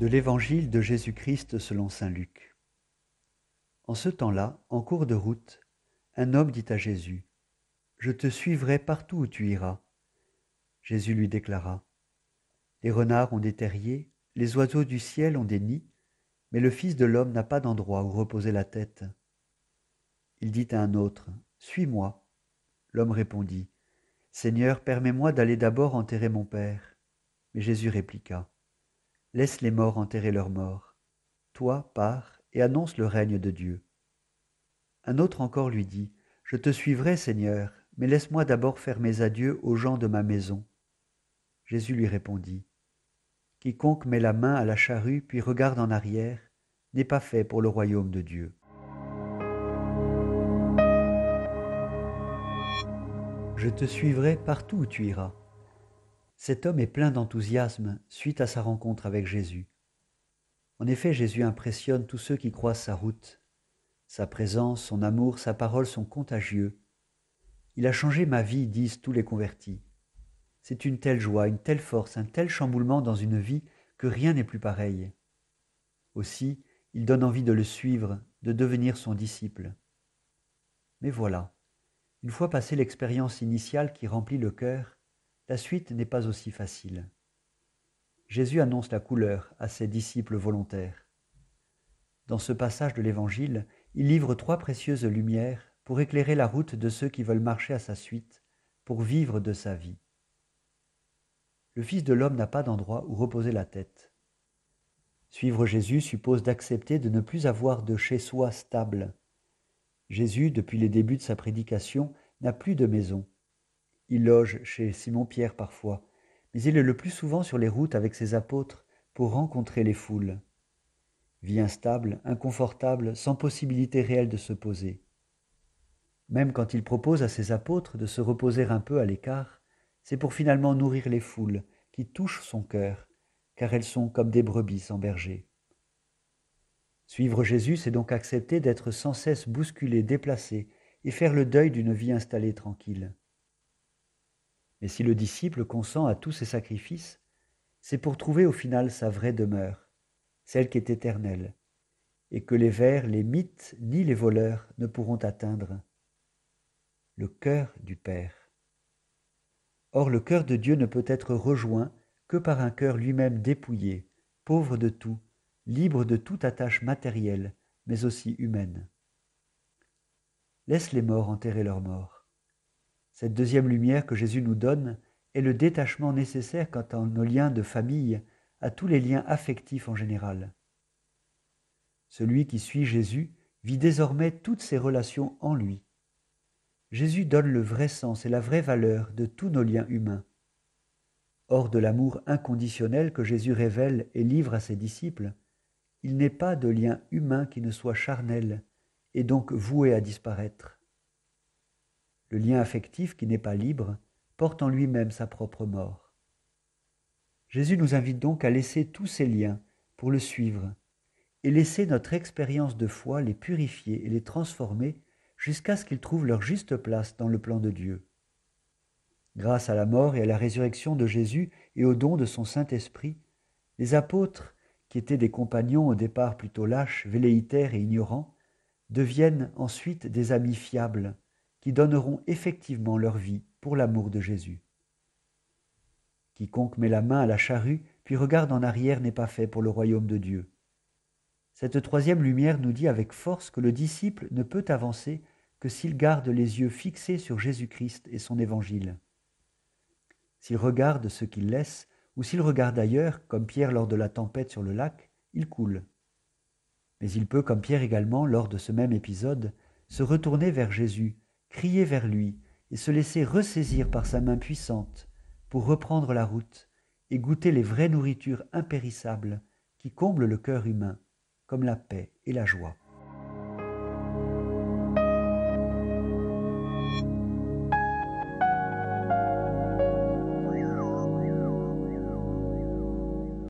De l'Évangile de Jésus-Christ selon Saint Luc. En ce temps-là, en cours de route, un homme dit à Jésus, Je te suivrai partout où tu iras. Jésus lui déclara, Les renards ont des terriers, les oiseaux du ciel ont des nids, mais le Fils de l'homme n'a pas d'endroit où reposer la tête. Il dit à un autre, Suis-moi. L'homme répondit, Seigneur, permets-moi d'aller d'abord enterrer mon Père. Mais Jésus répliqua, Laisse les morts enterrer leurs morts. Toi, pars et annonce le règne de Dieu. Un autre encore lui dit, Je te suivrai, Seigneur, mais laisse-moi d'abord faire mes adieux aux gens de ma maison. Jésus lui répondit, Quiconque met la main à la charrue puis regarde en arrière n'est pas fait pour le royaume de Dieu. Je te suivrai partout où tu iras. Cet homme est plein d'enthousiasme suite à sa rencontre avec Jésus. En effet, Jésus impressionne tous ceux qui croisent sa route. Sa présence, son amour, sa parole sont contagieux. Il a changé ma vie, disent tous les convertis. C'est une telle joie, une telle force, un tel chamboulement dans une vie que rien n'est plus pareil. Aussi, il donne envie de le suivre, de devenir son disciple. Mais voilà, une fois passée l'expérience initiale qui remplit le cœur, la suite n'est pas aussi facile. Jésus annonce la couleur à ses disciples volontaires. Dans ce passage de l'Évangile, il livre trois précieuses lumières pour éclairer la route de ceux qui veulent marcher à sa suite, pour vivre de sa vie. Le Fils de l'homme n'a pas d'endroit où reposer la tête. Suivre Jésus suppose d'accepter de ne plus avoir de chez soi stable. Jésus, depuis les débuts de sa prédication, n'a plus de maison. Il loge chez Simon-Pierre parfois, mais il est le plus souvent sur les routes avec ses apôtres pour rencontrer les foules. Vie instable, inconfortable, sans possibilité réelle de se poser. Même quand il propose à ses apôtres de se reposer un peu à l'écart, c'est pour finalement nourrir les foules qui touchent son cœur, car elles sont comme des brebis sans berger. Suivre Jésus, c'est donc accepter d'être sans cesse bousculé, déplacé, et faire le deuil d'une vie installée tranquille. Mais si le disciple consent à tous ces sacrifices, c'est pour trouver au final sa vraie demeure, celle qui est éternelle, et que les vers, les mythes, ni les voleurs ne pourront atteindre. Le cœur du Père. Or le cœur de Dieu ne peut être rejoint que par un cœur lui-même dépouillé, pauvre de tout, libre de toute attache matérielle, mais aussi humaine. Laisse les morts enterrer leurs morts. Cette deuxième lumière que Jésus nous donne est le détachement nécessaire quant à nos liens de famille, à tous les liens affectifs en général. Celui qui suit Jésus vit désormais toutes ses relations en lui. Jésus donne le vrai sens et la vraie valeur de tous nos liens humains. Hors de l'amour inconditionnel que Jésus révèle et livre à ses disciples, il n'est pas de lien humain qui ne soit charnel et donc voué à disparaître. Le lien affectif qui n'est pas libre porte en lui-même sa propre mort. Jésus nous invite donc à laisser tous ces liens pour le suivre et laisser notre expérience de foi les purifier et les transformer jusqu'à ce qu'ils trouvent leur juste place dans le plan de Dieu. Grâce à la mort et à la résurrection de Jésus et au don de son Saint-Esprit, les apôtres, qui étaient des compagnons au départ plutôt lâches, velléitaires et ignorants, deviennent ensuite des amis fiables, qui donneront effectivement leur vie pour l'amour de Jésus. Quiconque met la main à la charrue puis regarde en arrière n'est pas fait pour le royaume de Dieu. Cette troisième lumière nous dit avec force que le disciple ne peut avancer que s'il garde les yeux fixés sur Jésus-Christ et son évangile. S'il regarde ce qu'il laisse, ou s'il regarde ailleurs, comme Pierre lors de la tempête sur le lac, il coule. Mais il peut, comme Pierre également, lors de ce même épisode, se retourner vers Jésus crier vers lui et se laisser ressaisir par sa main puissante pour reprendre la route et goûter les vraies nourritures impérissables qui comblent le cœur humain, comme la paix et la joie.